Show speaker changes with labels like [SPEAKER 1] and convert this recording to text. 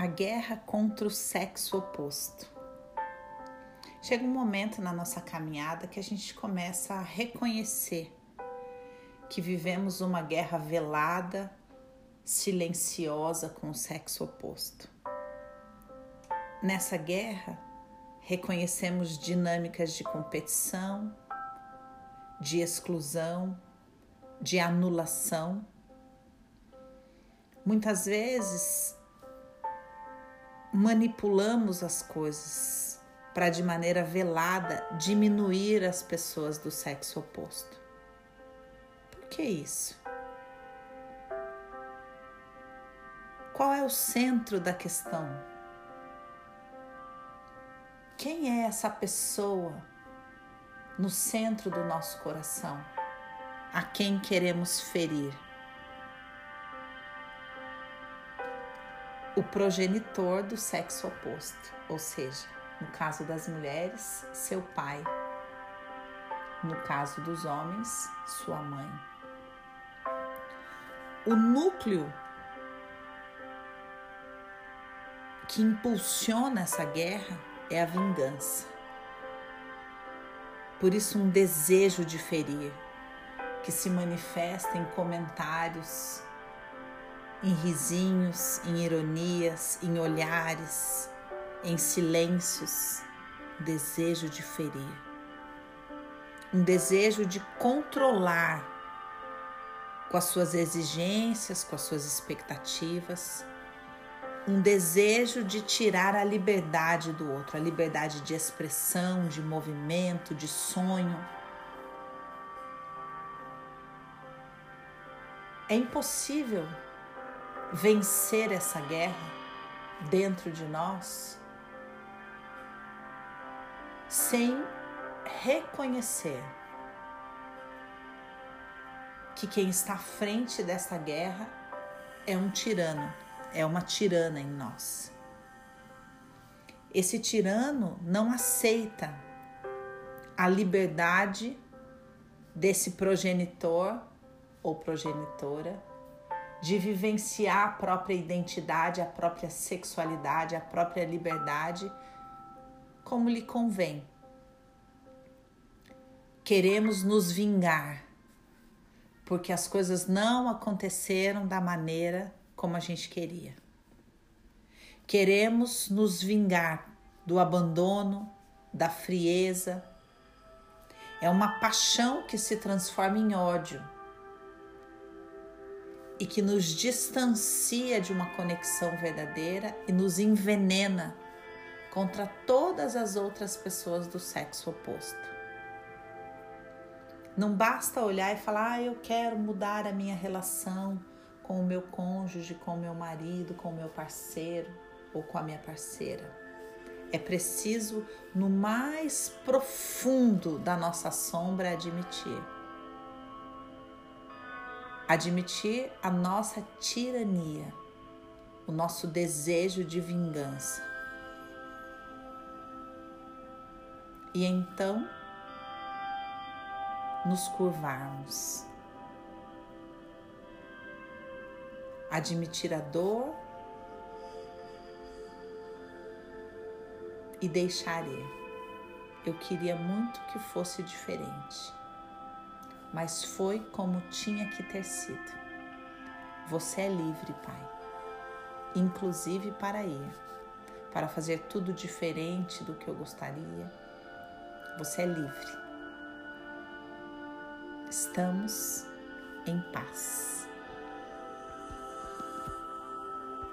[SPEAKER 1] a guerra contra o sexo oposto. Chega um momento na nossa caminhada que a gente começa a reconhecer que vivemos uma guerra velada, silenciosa com o sexo oposto. Nessa guerra, reconhecemos dinâmicas de competição, de exclusão, de anulação. Muitas vezes manipulamos as coisas para, de maneira velada, diminuir as pessoas do sexo oposto. Por que isso? Qual é o centro da questão? Quem é essa pessoa no centro do nosso coração a quem queremos ferir? Progenitor do sexo oposto, ou seja, no caso das mulheres, seu pai, no caso dos homens, sua mãe. O núcleo que impulsiona essa guerra é a vingança. Por isso, um desejo de ferir, que se manifesta em comentários em risinhos, em ironias, em olhares, em silêncios, desejo de ferir, um desejo de controlar com as suas exigências, com as suas expectativas, um desejo de tirar a liberdade do outro, a liberdade de expressão, de movimento, de sonho. É impossível vencer essa guerra dentro de nós sem reconhecer que quem está à frente dessa guerra é um tirano, é uma tirana em nós. Esse tirano não aceita a liberdade desse progenitor ou progenitora de vivenciar a própria identidade, a própria sexualidade, a própria liberdade como lhe convém. Queremos nos vingar porque as coisas não aconteceram da maneira como a gente queria. Queremos nos vingar do abandono, da frieza. É uma paixão que se transforma em ódio e que nos distancia de uma conexão verdadeira e nos envenena contra todas as outras pessoas do sexo oposto. Não basta olhar e falar, ah, eu quero mudar a minha relação com o meu cônjuge, com o meu marido, com o meu parceiro ou com a minha parceira. É preciso, no mais profundo da nossa sombra, admitir admitir a nossa tirania, o nosso desejo de vingança. E então nos curvarmos, admitir a dor e deixar ir. Eu queria muito que fosse diferente mas foi como tinha que ter sido. Você é livre, Pai, inclusive para ir, para fazer tudo diferente do que eu gostaria. Você é livre. Estamos em paz.